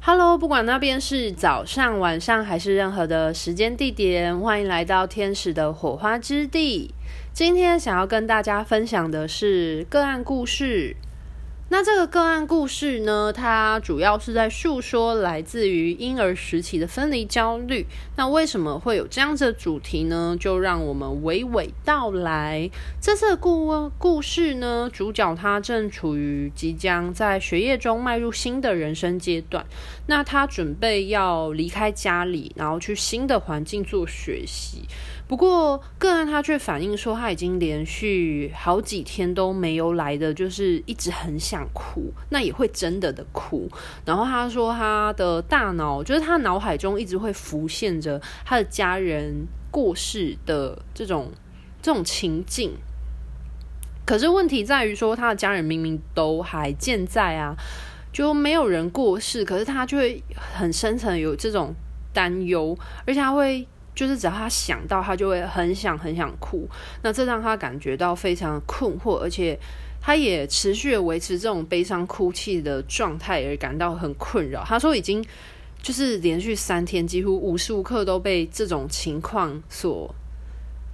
Hello，不管那边是早上、晚上还是任何的时间地点，欢迎来到天使的火花之地。今天想要跟大家分享的是个案故事。那这个个案故事呢，它主要是在诉说来自于婴儿时期的分离焦虑。那为什么会有这样子的主题呢？就让我们娓娓道来。这次的故故事呢，主角他正处于即将在学业中迈入新的人生阶段。那他准备要离开家里，然后去新的环境做学习。不过个案他却反映说，他已经连续好几天都没有来的，就是一直很想哭，那也会真的的哭。然后他说他的大脑，就是他脑海中一直会浮现着他的家人过世的这种这种情境。可是问题在于说，他的家人明明都还健在啊，就没有人过世，可是他就会很深层有这种担忧，而且他会。就是只要他想到，他就会很想很想哭，那这让他感觉到非常困惑，而且他也持续维持这种悲伤哭泣的状态，而感到很困扰。他说已经就是连续三天，几乎无时无刻都被这种情况所，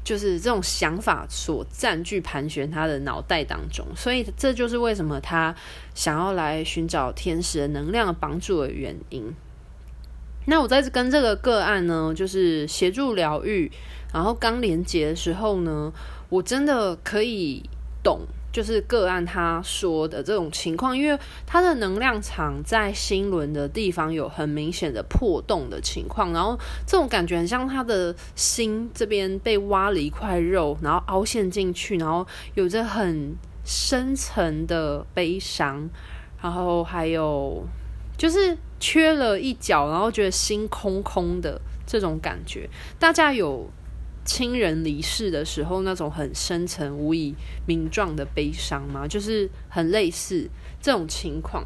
就是这种想法所占据盘旋他的脑袋当中，所以这就是为什么他想要来寻找天使的能量帮助的原因。那我在跟这个个案呢，就是协助疗愈，然后刚连接的时候呢，我真的可以懂，就是个案他说的这种情况，因为他的能量场在心轮的地方有很明显的破洞的情况，然后这种感觉很像他的心这边被挖了一块肉，然后凹陷进去，然后有着很深层的悲伤，然后还有就是。缺了一角，然后觉得心空空的这种感觉，大家有亲人离世的时候那种很深沉、无以名状的悲伤吗？就是很类似这种情况。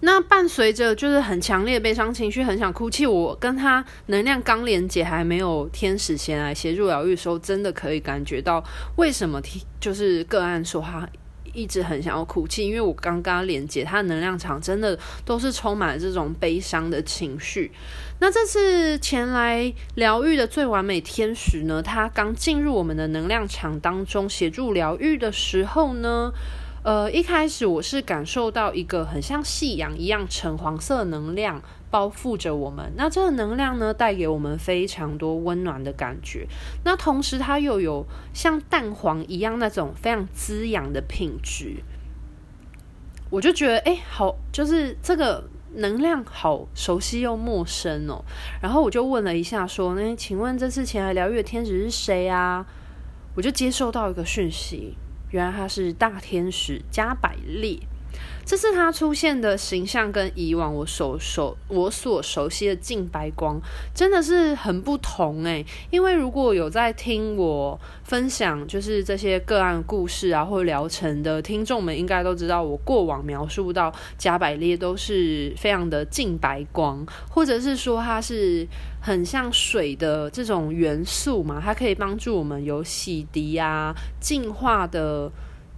那伴随着就是很强烈的悲伤情绪，很想哭泣。我跟他能量刚连接，还没有天使前来协助疗愈的时候，真的可以感觉到为什么就是个案说他。一直很想要哭泣，因为我刚刚连接他的能量场，真的都是充满了这种悲伤的情绪。那这次前来疗愈的最完美天使呢，他刚进入我们的能量场当中协助疗愈的时候呢，呃，一开始我是感受到一个很像夕阳一样橙黄色能量。包覆着我们，那这个能量呢，带给我们非常多温暖的感觉。那同时，它又有像蛋黄一样那种非常滋养的品质。我就觉得，哎，好，就是这个能量好熟悉又陌生哦。然后我就问了一下，说，那请问这次前来疗愈的天使是谁啊？我就接受到一个讯息，原来他是大天使加百列。这次他出现的形象跟以往我所熟我所熟悉的净白光真的是很不同诶，因为如果有在听我分享就是这些个案故事啊或疗程的听众们，应该都知道我过往描述到加百列都是非常的净白光，或者是说它是很像水的这种元素嘛，它可以帮助我们有洗涤啊、净化的。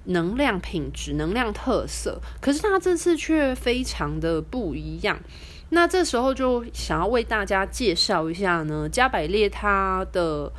能量品质、能量特色，可是他这次却非常的不一样。那这时候就想要为大家介绍一下呢，加百列他的。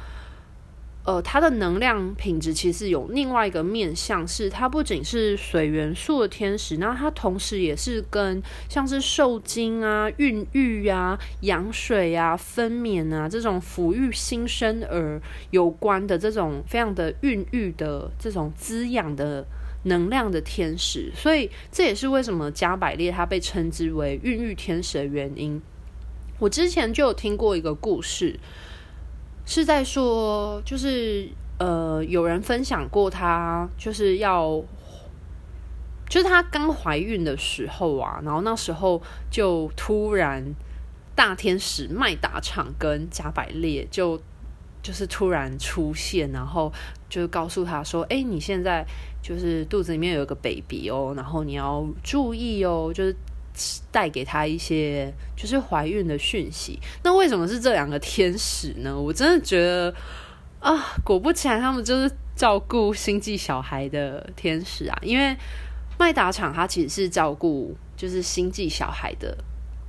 呃，它的能量品质其实有另外一个面向，是它不仅是水元素的天使，那它同时也是跟像是受精啊、孕育啊、羊水啊、分娩啊这种抚育新生儿有关的这种非常的孕育的这种滋养的能量的天使，所以这也是为什么加百列它被称之为孕育天使的原因。我之前就有听过一个故事。是在说，就是呃，有人分享过，她就是要，就是她刚怀孕的时候啊，然后那时候就突然大天使麦达场跟加百列就就是突然出现，然后就告诉她说：“哎，你现在就是肚子里面有个 baby 哦，然后你要注意哦，就是。”带给他一些就是怀孕的讯息。那为什么是这两个天使呢？我真的觉得啊，果不其然，他们就是照顾星际小孩的天使啊。因为麦达场他其实是照顾就是星际小孩的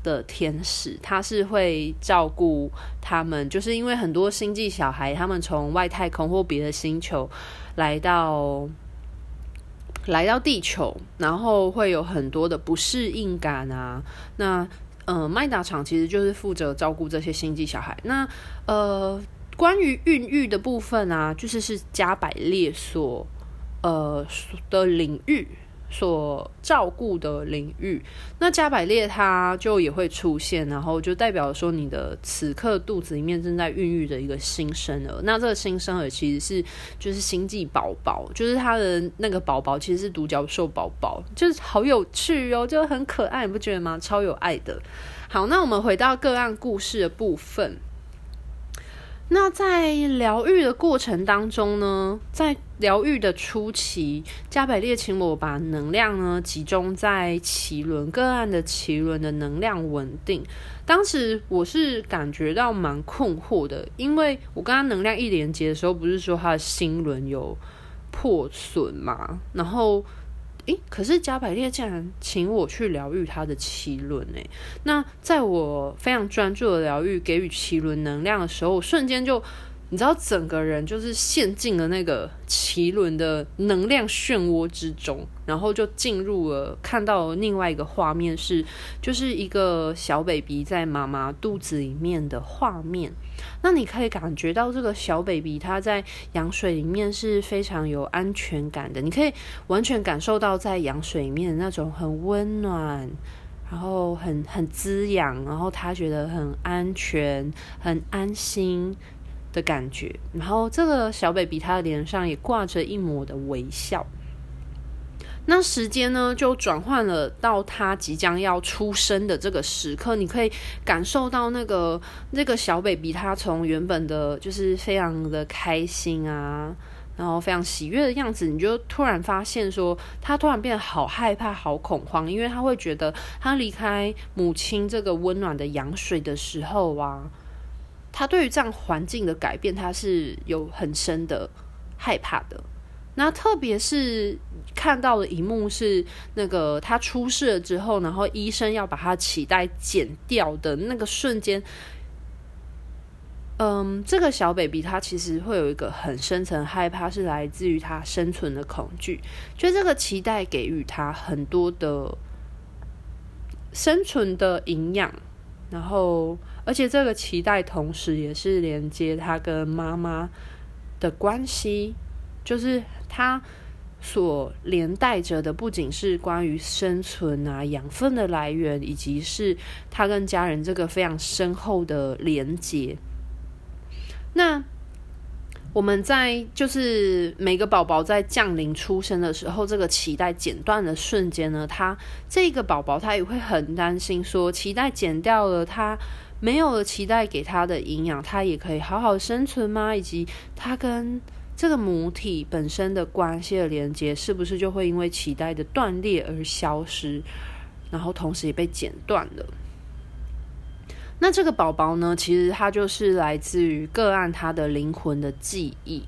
的天使，他是会照顾他们，就是因为很多星际小孩他们从外太空或别的星球来到来到地球，然后会有很多的不适应感啊。那呃，麦达厂其实就是负责照顾这些星际小孩。那呃，关于孕育的部分啊，就是是加百列所呃的领域。所照顾的领域，那加百列它就也会出现，然后就代表说你的此刻肚子里面正在孕育的一个新生儿。那这个新生儿其实是就是星际宝宝，就是他的那个宝宝其实是独角兽宝宝，就是好有趣哦，就很可爱，你不觉得吗？超有爱的。好，那我们回到个案故事的部分。那在疗愈的过程当中呢，在疗愈的初期，加百列请我把能量呢集中在脐轮个案的脐轮的能量稳定。当时我是感觉到蛮困惑的，因为我跟他能量一连接的时候，不是说他的心轮有破损嘛，然后。诶，可是加百列竟然请我去疗愈他的奇轮诶，那在我非常专注的疗愈，给予奇轮能量的时候，我瞬间就。你知道整个人就是陷进了那个脐轮的能量漩涡之中，然后就进入了看到另外一个画面是，就是一个小 baby 在妈妈肚子里面的画面。那你可以感觉到这个小 baby 他在羊水里面是非常有安全感的，你可以完全感受到在羊水里面那种很温暖，然后很很滋养，然后他觉得很安全、很安心。的感觉，然后这个小 baby 他的脸上也挂着一抹的微笑。那时间呢，就转换了到他即将要出生的这个时刻，你可以感受到那个那个小 baby 他从原本的就是非常的开心啊，然后非常喜悦的样子，你就突然发现说，他突然变得好害怕、好恐慌，因为他会觉得他离开母亲这个温暖的羊水的时候啊。他对于这样环境的改变，他是有很深的害怕的。那特别是看到的一幕是，那个他出事了之后，然后医生要把他脐带剪掉的那个瞬间，嗯，这个小 baby 他其实会有一个很深层害怕，是来自于他生存的恐惧。就这个脐带给予他很多的生存的营养，然后。而且这个脐带同时也是连接他跟妈妈的关系，就是他所连带着的不仅是关于生存啊、养分的来源，以及是他跟家人这个非常深厚的连接。那我们在就是每个宝宝在降临出生的时候，这个脐带剪断的瞬间呢，他这个宝宝他也会很担心，说脐带剪掉了他。没有了脐带给他的营养，他也可以好好生存吗？以及他跟这个母体本身的关系的连接，是不是就会因为脐带的断裂而消失？然后同时也被剪断了。那这个宝宝呢？其实他就是来自于个案他的灵魂的记忆。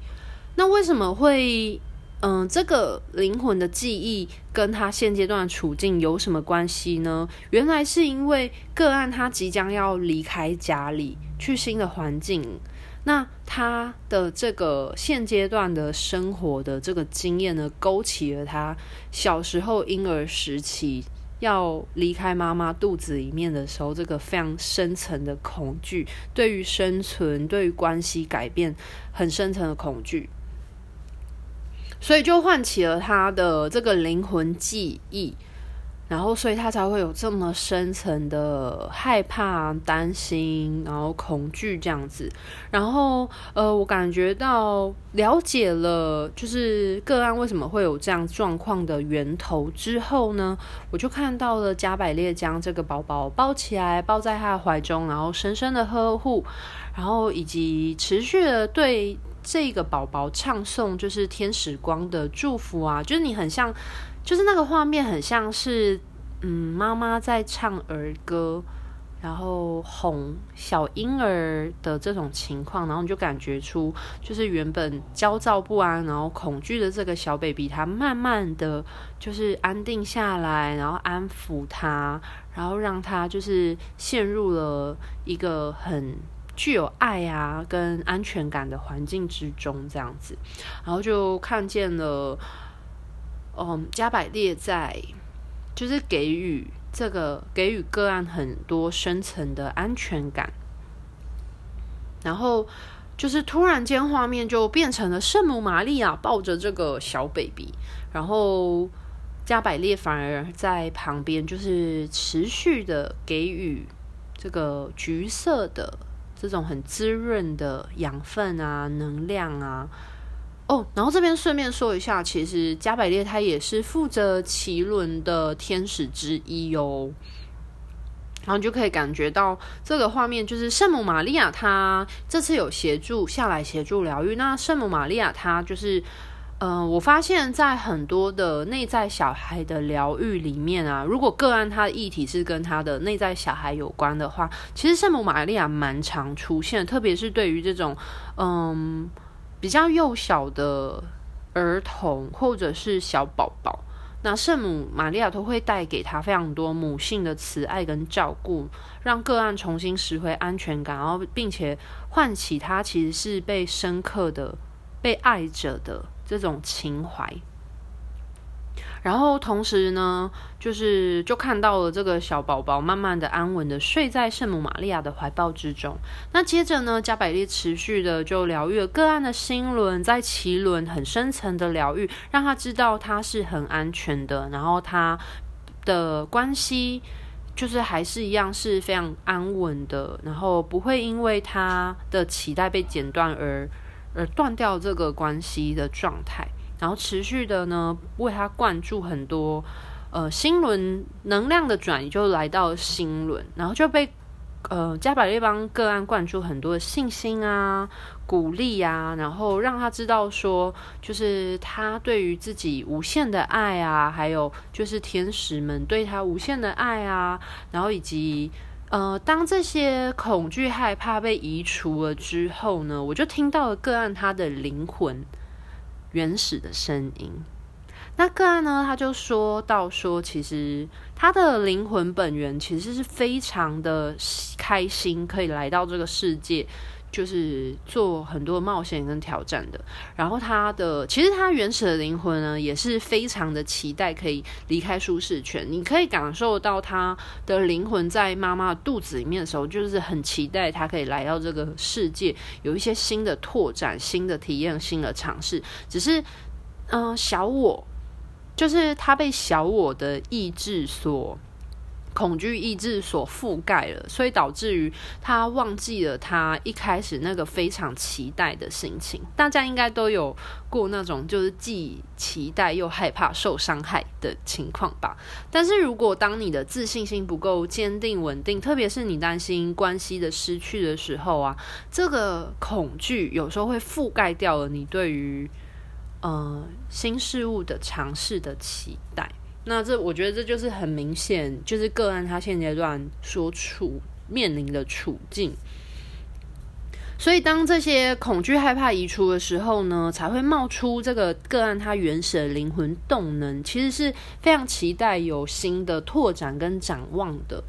那为什么会？嗯，这个灵魂的记忆跟他现阶段的处境有什么关系呢？原来是因为个案他即将要离开家里去新的环境，那他的这个现阶段的生活的这个经验呢，勾起了他小时候婴儿时期要离开妈妈肚子里面的时候，这个非常深层的恐惧，对于生存、对于关系改变很深层的恐惧。所以就唤起了他的这个灵魂记忆，然后所以他才会有这么深层的害怕、担心，然后恐惧这样子。然后呃，我感觉到了解了，就是个案为什么会有这样状况的源头之后呢，我就看到了加百列将这个宝宝抱起来，抱在他的怀中，然后深深的呵护，然后以及持续的对。这个宝宝唱诵就是天使光的祝福啊，就是你很像，就是那个画面很像是，嗯，妈妈在唱儿歌，然后哄小婴儿的这种情况，然后你就感觉出，就是原本焦躁不安，然后恐惧的这个小 baby，他慢慢的就是安定下来，然后安抚他，然后让他就是陷入了一个很具有爱啊跟安全感的环境之中，这样子，然后就看见了，嗯，加百列在就是给予。这个给予个案很多深层的安全感，然后就是突然间画面就变成了圣母玛利亚抱着这个小 baby，然后加百列反而在旁边就是持续的给予这个橘色的这种很滋润的养分啊、能量啊。哦，然后这边顺便说一下，其实加百列他也是负责脐轮的天使之一哟。然后就可以感觉到这个画面，就是圣母玛利亚她这次有协助下来协助疗愈。那圣母玛利亚她就是，嗯、呃，我发现在很多的内在小孩的疗愈里面啊，如果个案他的议题是跟他的内在小孩有关的话，其实圣母玛利亚蛮常出现，特别是对于这种，嗯。比较幼小的儿童或者是小宝宝，那圣母玛利亚都会带给他非常多母性的慈爱跟照顾，让个案重新拾回安全感，然后并且唤起他其实是被深刻的被爱着的这种情怀。然后同时呢，就是就看到了这个小宝宝慢慢的安稳的睡在圣母玛利亚的怀抱之中。那接着呢，加百列持续的就疗愈了个案的心轮，在脐轮很深层的疗愈，让他知道他是很安全的，然后他的关系就是还是一样是非常安稳的，然后不会因为他的脐带被剪断而而断掉这个关系的状态。然后持续的呢，为他灌注很多，呃，心轮能量的转移，就来到心轮，然后就被呃加百列帮个案灌注很多的信心啊、鼓励啊，然后让他知道说，就是他对于自己无限的爱啊，还有就是天使们对他无限的爱啊，然后以及呃，当这些恐惧害怕被移除了之后呢，我就听到了个案他的灵魂。原始的声音，那个案呢，他就说到说，其实他的灵魂本源其实是非常的开心，可以来到这个世界，就是做很多冒险跟挑战的。然后他的其实他原始的灵魂呢，也是非常的期待可以离开舒适圈。你可以感受到他的灵魂在妈妈肚子里面的时候，就是很期待他可以来到这个世界，有一些新的拓展、新的体验、新的尝试。只是，嗯、小我就是他被小我的意志所。恐惧意志所覆盖了，所以导致于他忘记了他一开始那个非常期待的心情。大家应该都有过那种就是既期待又害怕受伤害的情况吧？但是如果当你的自信心不够坚定稳定，特别是你担心关系的失去的时候啊，这个恐惧有时候会覆盖掉了你对于呃新事物的尝试的期待。那这我觉得这就是很明显，就是个案他现阶段所处面临的处境。所以当这些恐惧害怕移除的时候呢，才会冒出这个个案他原始的灵魂动能，其实是非常期待有新的拓展跟展望的。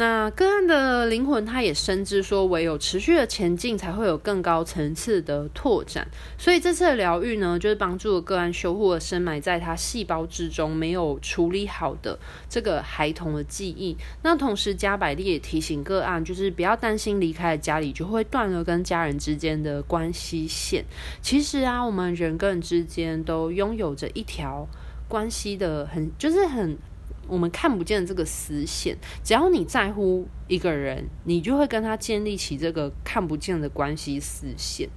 那个案的灵魂，他也深知说，唯有持续的前进，才会有更高层次的拓展。所以这次的疗愈呢，就是帮助个案修复了深埋在他细胞之中没有处理好的这个孩童的记忆。那同时，加百利也提醒个案，就是不要担心离开了家里就会断了跟家人之间的关系线。其实啊，我们人跟人之间都拥有着一条关系的很，就是很。我们看不见这个丝线，只要你在乎一个人，你就会跟他建立起这个看不见的关系丝线。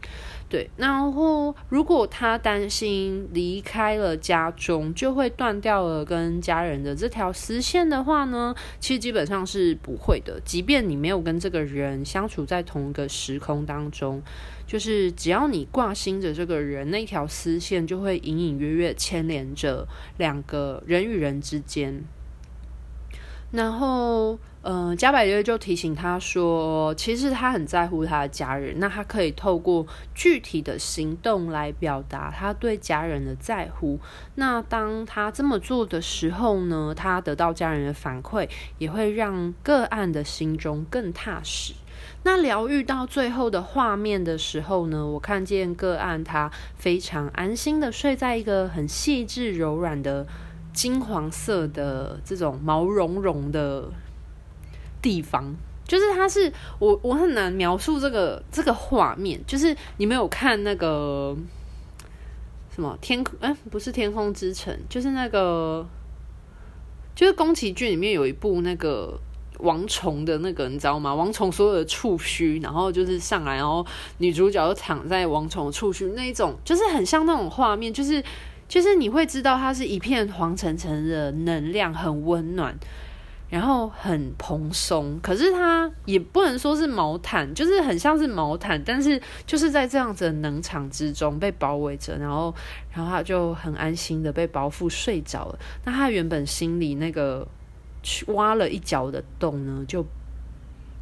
对，然后如果他担心离开了家中就会断掉了跟家人的这条丝线的话呢，其实基本上是不会的。即便你没有跟这个人相处在同一个时空当中，就是只要你挂心着这个人，那条丝线就会隐隐约约牵连着两个人与人之间。然后，呃，加百列就提醒他说，其实他很在乎他的家人，那他可以透过具体的行动来表达他对家人的在乎。那当他这么做的时候呢，他得到家人的反馈，也会让个案的心中更踏实。那疗愈到最后的画面的时候呢，我看见个案他非常安心的睡在一个很细致柔软的金黄色的这种毛茸茸的。地方就是它是我我很难描述这个这个画面，就是你没有看那个什么天空哎，不是天空之城，就是那个就是宫崎骏里面有一部那个王虫的那个，你知道吗？王虫所有的触须，然后就是上来，然后女主角就躺在王虫的触须那一种，就是很像那种画面，就是就是你会知道它是一片黄澄澄的能量，很温暖。然后很蓬松，可是它也不能说是毛毯，就是很像是毛毯，但是就是在这样子的能场之中被包围着，然后，然后他就很安心的被包覆睡着了。那他原本心里那个挖了一角的洞呢，就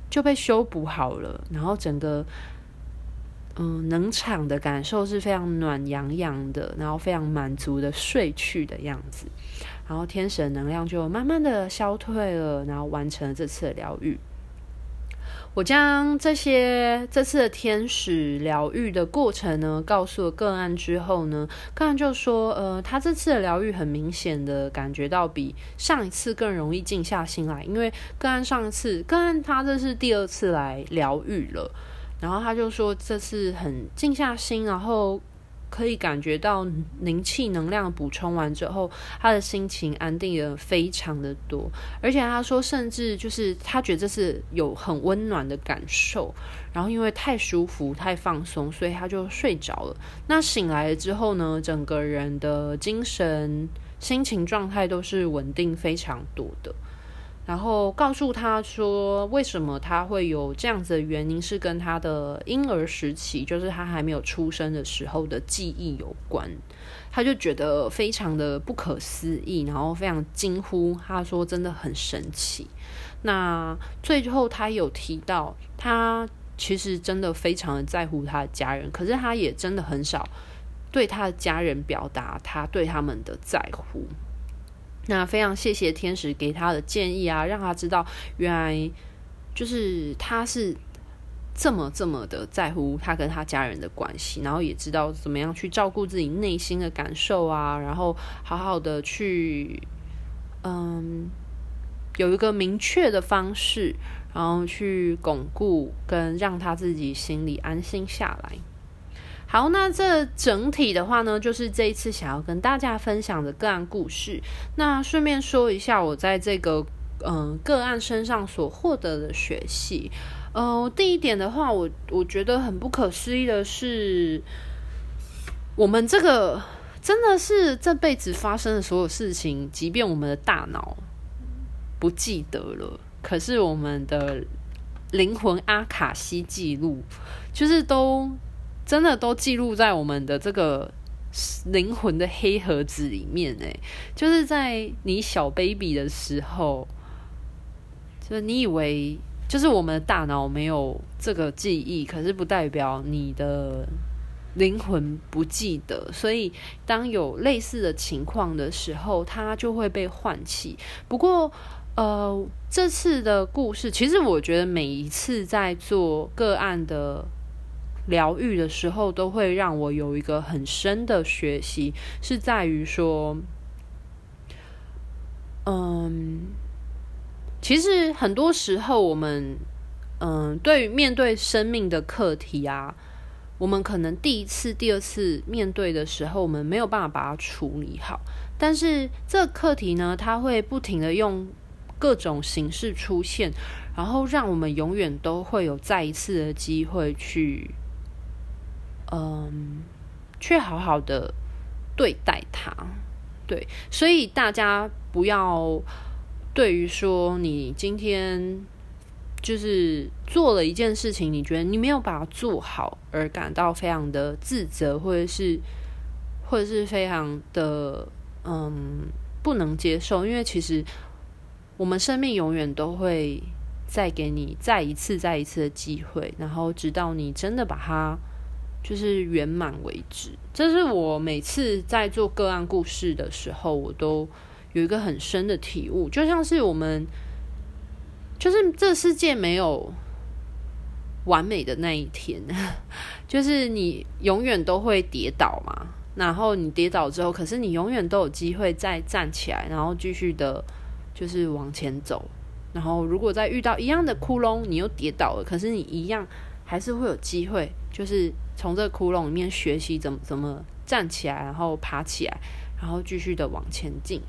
就被修补好了，然后整个嗯能场的感受是非常暖洋洋的，然后非常满足的睡去的样子。然后天使的能量就慢慢的消退了，然后完成了这次的疗愈。我将这些这次的天使疗愈的过程呢，告诉了个案之后呢，个案就说，呃，他这次的疗愈很明显的感觉到比上一次更容易静下心来，因为个案上一次，个案他这是第二次来疗愈了，然后他就说这次很静下心，然后。可以感觉到灵气能量补充完之后，他的心情安定了非常的多，而且他说，甚至就是他觉得这是有很温暖的感受，然后因为太舒服、太放松，所以他就睡着了。那醒来了之后呢，整个人的精神、心情状态都是稳定非常多的。然后告诉他说，为什么他会有这样子的原因，是跟他的婴儿时期，就是他还没有出生的时候的记忆有关。他就觉得非常的不可思议，然后非常惊呼，他说真的很神奇。那最后他有提到，他其实真的非常的在乎他的家人，可是他也真的很少对他的家人表达他对他们的在乎。那非常谢谢天使给他的建议啊，让他知道原来就是他是这么这么的在乎他跟他家人的关系，然后也知道怎么样去照顾自己内心的感受啊，然后好好的去嗯有一个明确的方式，然后去巩固跟让他自己心里安心下来。好，那这整体的话呢，就是这一次想要跟大家分享的个案故事。那顺便说一下，我在这个嗯、个案身上所获得的学习。呃，第一点的话，我我觉得很不可思议的是，我们这个真的是这辈子发生的所有事情，即便我们的大脑不记得了，可是我们的灵魂阿卡西记录，就是都。真的都记录在我们的这个灵魂的黑盒子里面诶，就是在你小 baby 的时候，就是你以为就是我们的大脑没有这个记忆，可是不代表你的灵魂不记得。所以当有类似的情况的时候，它就会被唤起。不过，呃，这次的故事，其实我觉得每一次在做个案的。疗愈的时候，都会让我有一个很深的学习，是在于说，嗯，其实很多时候我们，嗯，对于面对生命的课题啊，我们可能第一次、第二次面对的时候，我们没有办法把它处理好。但是这个课题呢，它会不停的用各种形式出现，然后让我们永远都会有再一次的机会去。嗯，却好好的对待他，对，所以大家不要对于说你今天就是做了一件事情，你觉得你没有把它做好而感到非常的自责，或者是或者是非常的嗯不能接受，因为其实我们生命永远都会再给你再一次、再一次的机会，然后直到你真的把它就是圆满为止。这是我每次在做个案故事的时候，我都有一个很深的体悟，就像是我们，就是这世界没有完美的那一天，就是你永远都会跌倒嘛。然后你跌倒之后，可是你永远都有机会再站起来，然后继续的，就是往前走。然后如果再遇到一样的窟窿，你又跌倒了，可是你一样还是会有机会，就是从这个窟窿里面学习怎么怎么站起来，然后爬起来，然后继续的往前进。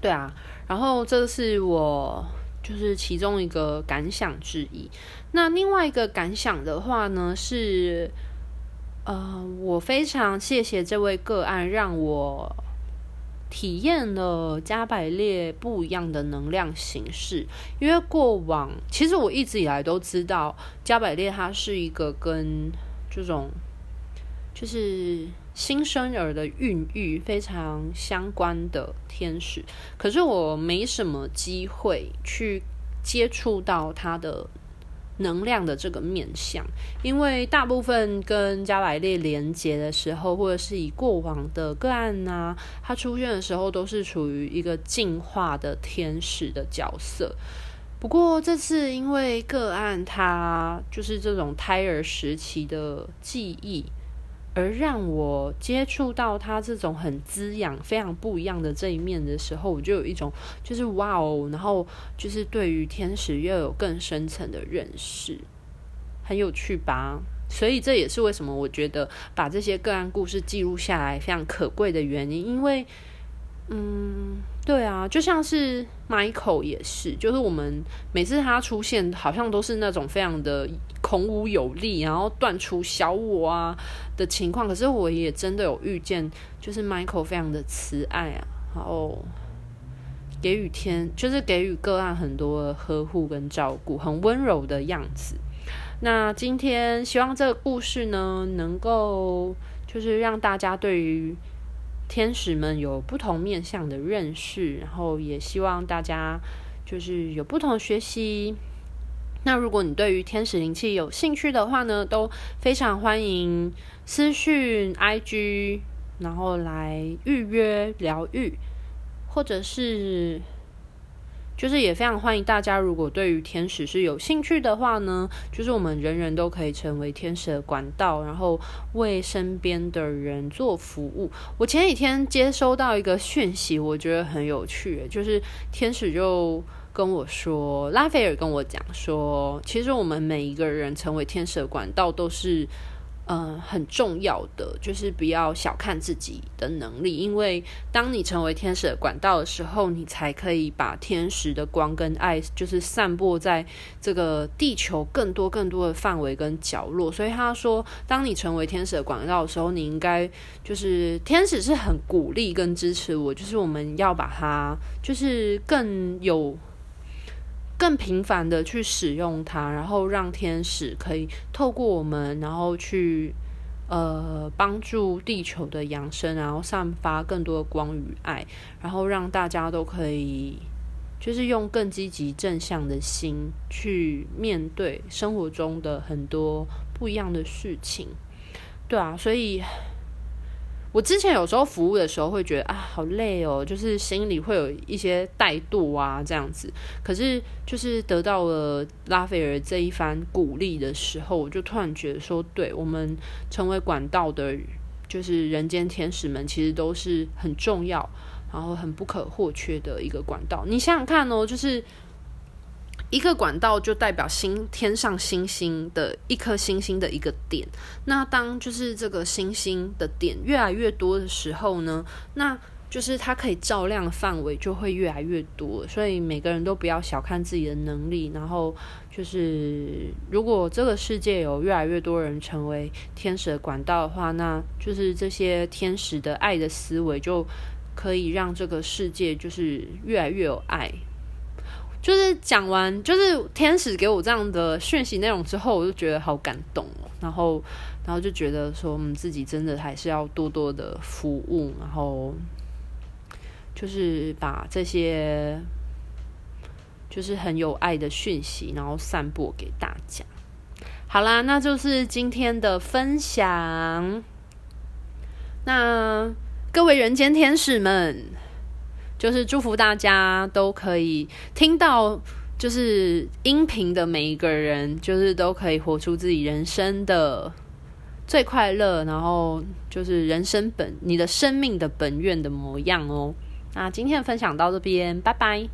对啊，然后这是我就是其中一个感想之一。那另外一个感想的话呢是。呃，我非常谢谢这位个案，让我体验了加百列不一样的能量形式。因为过往其实我一直以来都知道，加百列它是一个跟这种就是新生儿的孕育非常相关的天使，可是我没什么机会去接触到它的。能量的这个面相，因为大部分跟加百列连接的时候，或者是以过往的个案呐、啊，它出现的时候，都是处于一个进化的天使的角色。不过这次因为个案，它就是这种胎儿时期的记忆。而让我接触到他这种很滋养、非常不一样的这一面的时候，我就有一种就是哇哦，然后就是对于天使又有更深层的认识，很有趣吧？所以这也是为什么我觉得把这些个案故事记录下来非常可贵的原因，因为。嗯，对啊，就像是 Michael 也是，就是我们每次他出现，好像都是那种非常的孔武有力，然后断除小我啊的情况。可是我也真的有遇见，就是 Michael 非常的慈爱啊，然后给予天，就是给予个案很多的呵护跟照顾，很温柔的样子。那今天希望这个故事呢，能够就是让大家对于。天使们有不同面向的认识，然后也希望大家就是有不同学习。那如果你对于天使灵气有兴趣的话呢，都非常欢迎私讯 IG，然后来预约疗愈，或者是。就是也非常欢迎大家，如果对于天使是有兴趣的话呢，就是我们人人都可以成为天使的管道，然后为身边的人做服务。我前几天接收到一个讯息，我觉得很有趣，就是天使就跟我说，拉斐尔跟我讲说，其实我们每一个人成为天使的管道都是。嗯、很重要的就是不要小看自己的能力，因为当你成为天使的管道的时候，你才可以把天使的光跟爱，就是散播在这个地球更多更多的范围跟角落。所以他说，当你成为天使的管道的时候，你应该就是天使是很鼓励跟支持我，就是我们要把它，就是更有。更频繁的去使用它，然后让天使可以透过我们，然后去呃帮助地球的扬升，然后散发更多的光与爱，然后让大家都可以就是用更积极正向的心去面对生活中的很多不一样的事情。对啊，所以。我之前有时候服务的时候会觉得啊，好累哦，就是心里会有一些怠惰啊这样子。可是就是得到了拉斐尔这一番鼓励的时候，我就突然觉得说，对，我们成为管道的，就是人间天使们，其实都是很重要，然后很不可或缺的一个管道。你想想看哦，就是。一个管道就代表星天上星星的一颗星星的一个点。那当就是这个星星的点越来越多的时候呢，那就是它可以照亮范围就会越来越多。所以每个人都不要小看自己的能力。然后就是如果这个世界有越来越多人成为天使的管道的话，那就是这些天使的爱的思维就可以让这个世界就是越来越有爱。就是讲完，就是天使给我这样的讯息内容之后，我就觉得好感动哦。然后，然后就觉得说，嗯，自己真的还是要多多的服务，然后就是把这些就是很有爱的讯息，然后散播给大家。好啦，那就是今天的分享。那各位人间天使们，就是祝福大家都可以听到，就是音频的每一个人，就是都可以活出自己人生的最快乐，然后就是人生本你的生命的本愿的模样哦。那今天的分享到这边，拜拜。